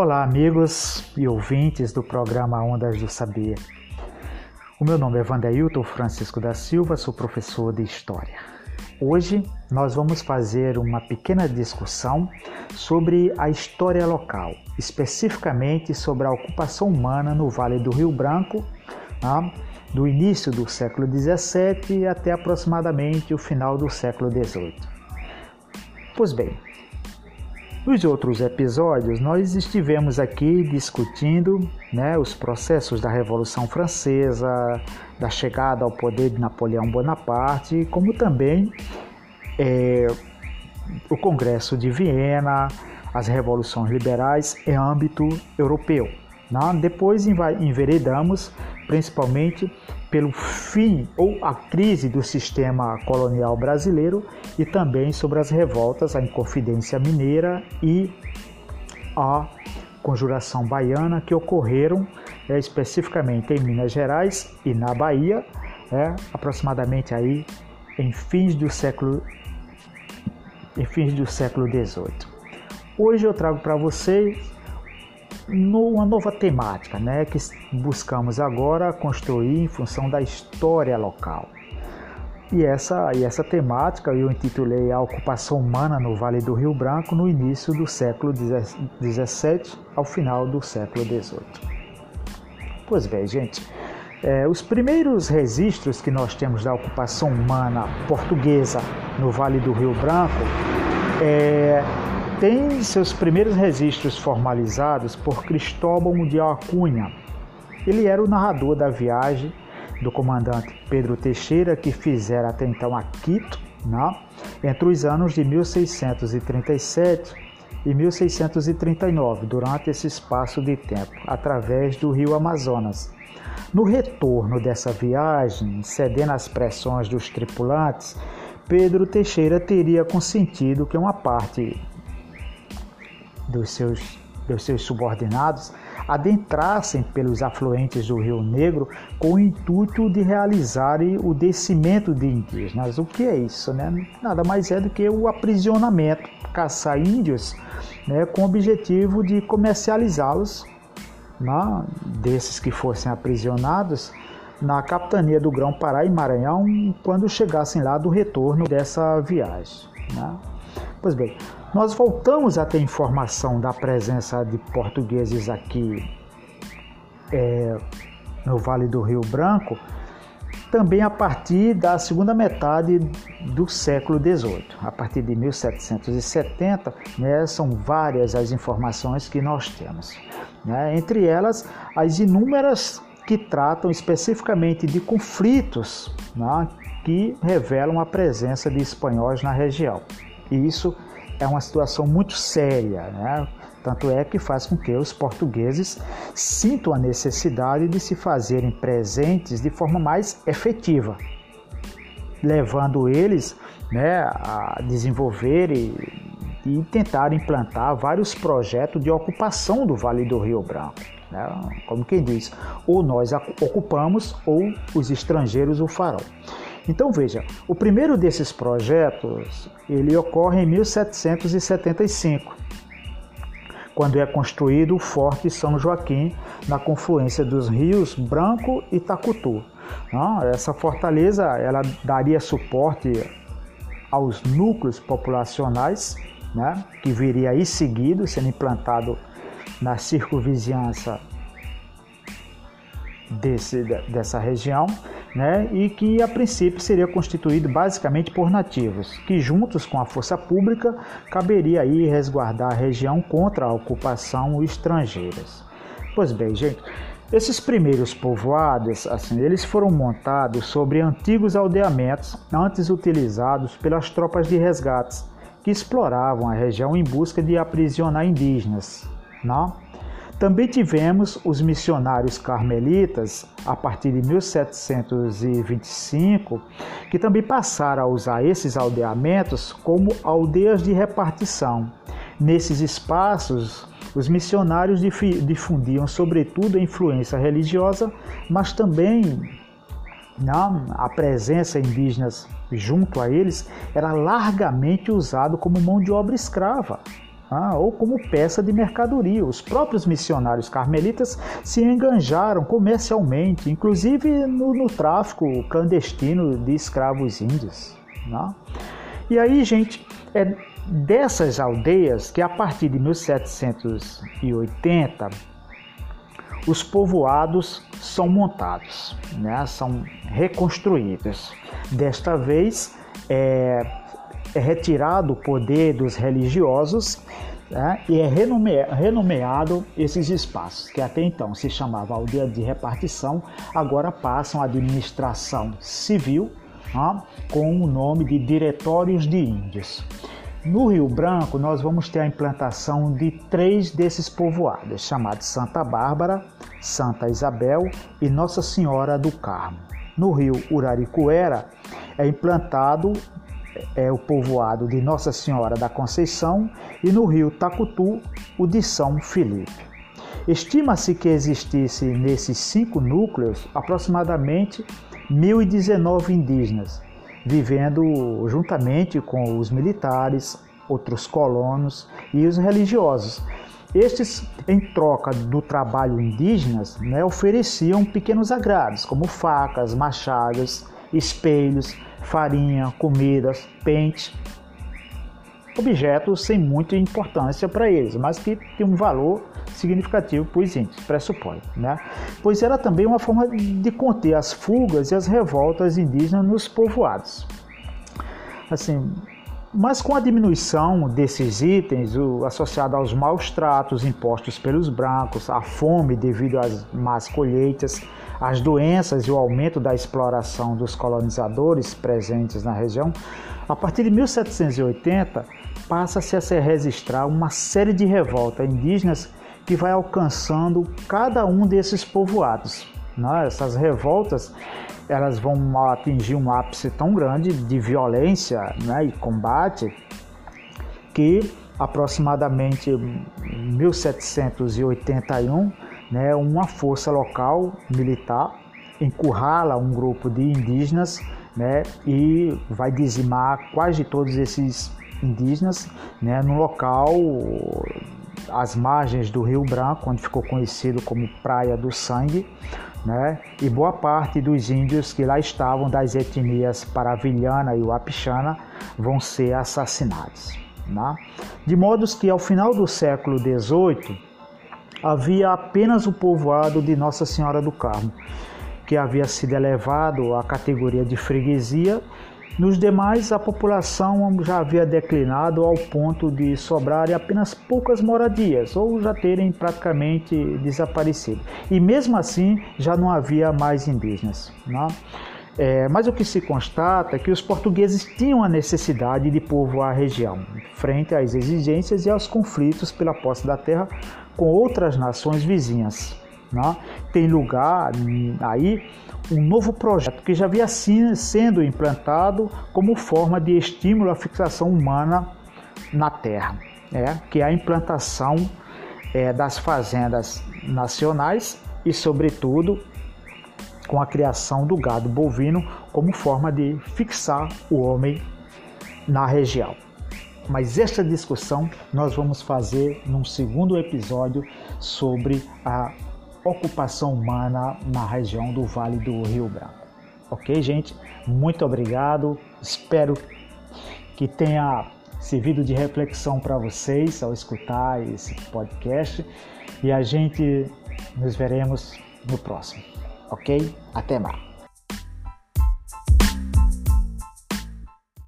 Olá, amigos e ouvintes do programa Ondas do Saber. O meu nome é Vanderilton Francisco da Silva, sou professor de História. Hoje nós vamos fazer uma pequena discussão sobre a história local, especificamente sobre a ocupação humana no Vale do Rio Branco, tá? do início do século XVII até aproximadamente o final do século XVIII. Pois bem, nos outros episódios, nós estivemos aqui discutindo né, os processos da Revolução Francesa, da chegada ao poder de Napoleão Bonaparte, como também é, o Congresso de Viena, as revoluções liberais em âmbito europeu. Né? Depois enveredamos principalmente pelo fim ou a crise do sistema colonial brasileiro e também sobre as revoltas, a Inconfidência Mineira e a Conjuração Baiana que ocorreram é, especificamente em Minas Gerais e na Bahia, é, aproximadamente aí em fins do século em fins do século XVIII. Hoje eu trago para vocês numa nova temática, né, que buscamos agora construir em função da história local. E essa, e essa temática eu intitulei A Ocupação Humana no Vale do Rio Branco no início do século XVII ao final do século XVIII. Pois bem, gente, é, os primeiros registros que nós temos da ocupação humana portuguesa no Vale do Rio Branco é, tem seus primeiros registros formalizados por Cristóbal de Alcunha. Ele era o narrador da viagem do comandante Pedro Teixeira, que fizera até então a Quito, né, entre os anos de 1637 e 1639, durante esse espaço de tempo, através do rio Amazonas. No retorno dessa viagem, cedendo às pressões dos tripulantes, Pedro Teixeira teria consentido que uma parte dos seus, dos seus subordinados adentrassem pelos afluentes do Rio Negro com o intuito de realizarem o descimento de indígenas. O que é isso? Né? Nada mais é do que o aprisionamento, caçar índios né, com o objetivo de comercializá-los, né, desses que fossem aprisionados, na capitania do Grão-Pará e Maranhão quando chegassem lá do retorno dessa viagem. Né? Pois bem, nós voltamos a ter informação da presença de portugueses aqui é, no Vale do Rio Branco também a partir da segunda metade do século XVIII. A partir de 1770, né, são várias as informações que nós temos. Né? Entre elas, as inúmeras que tratam especificamente de conflitos né, que revelam a presença de espanhóis na região. E isso é uma situação muito séria, né? Tanto é que faz com que os portugueses sintam a necessidade de se fazerem presentes de forma mais efetiva, levando eles né, a desenvolver e, e tentar implantar vários projetos de ocupação do Vale do Rio Branco. Né? Como quem diz, ou nós ocupamos ou os estrangeiros o farão. Então veja, o primeiro desses projetos ele ocorre em 1775, quando é construído o Forte São Joaquim na confluência dos rios Branco e Tacutu. Essa fortaleza ela daria suporte aos núcleos populacionais, né, que viria aí seguido, sendo implantado na circunvizinhança desse, dessa região, né, e que a princípio seria constituído basicamente por nativos, que juntos com a força pública caberia aí resguardar a região contra a ocupação estrangeiras. Pois bem, gente, esses primeiros povoados, assim, eles foram montados sobre antigos aldeamentos antes utilizados pelas tropas de resgates que exploravam a região em busca de aprisionar indígenas, não? Também tivemos os missionários carmelitas, a partir de 1725, que também passaram a usar esses aldeamentos como aldeias de repartição. Nesses espaços, os missionários difundiam, sobretudo, a influência religiosa, mas também não, a presença indígenas junto a eles era largamente usado como mão de obra escrava. Ah, ou como peça de mercadoria. Os próprios missionários carmelitas se enganjaram comercialmente, inclusive no, no tráfico clandestino de escravos índios. Né? E aí, gente, é dessas aldeias que a partir de 1780 os povoados são montados, né? são reconstruídos. Desta vez é, é retirado o poder dos religiosos né? e é renome, renomeado esses espaços, que até então se chamava aldeia de repartição, agora passam à administração civil né? com o nome de Diretórios de Índios. No Rio Branco, nós vamos ter a implantação de três desses povoados, chamados Santa Bárbara, Santa Isabel e Nossa Senhora do Carmo. No rio Uraricuera é implantado é, o povoado de Nossa Senhora da Conceição e no rio Tacutu o de São Felipe. Estima-se que existisse nesses cinco núcleos aproximadamente 1.019 indígenas, vivendo juntamente com os militares, outros colonos e os religiosos. Estes, em troca do trabalho indígenas, né, ofereciam pequenos agrados, como facas, machados, espelhos, farinha, comidas, pente, objetos sem muita importância para eles, mas que tinham um valor significativo para os índios, pressupõe, né? pois era também uma forma de conter as fugas e as revoltas indígenas nos povoados. Assim, mas com a diminuição desses itens, o, associado aos maus tratos impostos pelos brancos, a fome devido às más colheitas, as doenças e o aumento da exploração dos colonizadores presentes na região, a partir de 1780 passa-se a se registrar uma série de revoltas indígenas que vai alcançando cada um desses povoados. Né? Essas revoltas elas vão atingir um ápice tão grande de violência né, e combate que aproximadamente 1781 né, uma força local militar encurrala um grupo de indígenas né, e vai dizimar quase todos esses indígenas né, no local às margens do Rio Branco, onde ficou conhecido como Praia do Sangue, né? e boa parte dos índios que lá estavam das etnias paravilhana e wapixana vão ser assassinados. Né? De modo que ao final do século XVIII havia apenas o povoado de Nossa Senhora do Carmo, que havia sido elevado à categoria de freguesia nos demais, a população já havia declinado ao ponto de sobrarem apenas poucas moradias ou já terem praticamente desaparecido. E mesmo assim, já não havia mais indígenas. Né? É, mas o que se constata é que os portugueses tinham a necessidade de povoar a região, frente às exigências e aos conflitos pela posse da terra com outras nações vizinhas. Né? Tem lugar aí um novo projeto que já havia sendo implantado como forma de estímulo à fixação humana na terra, é, que é a implantação é, das fazendas nacionais e, sobretudo, com a criação do gado bovino como forma de fixar o homem na região. Mas esta discussão nós vamos fazer num segundo episódio sobre a ocupação humana na região do Vale do Rio Branco. Ok, gente? Muito obrigado. Espero que tenha servido de reflexão para vocês ao escutar esse podcast e a gente nos veremos no próximo. Ok? Até mais.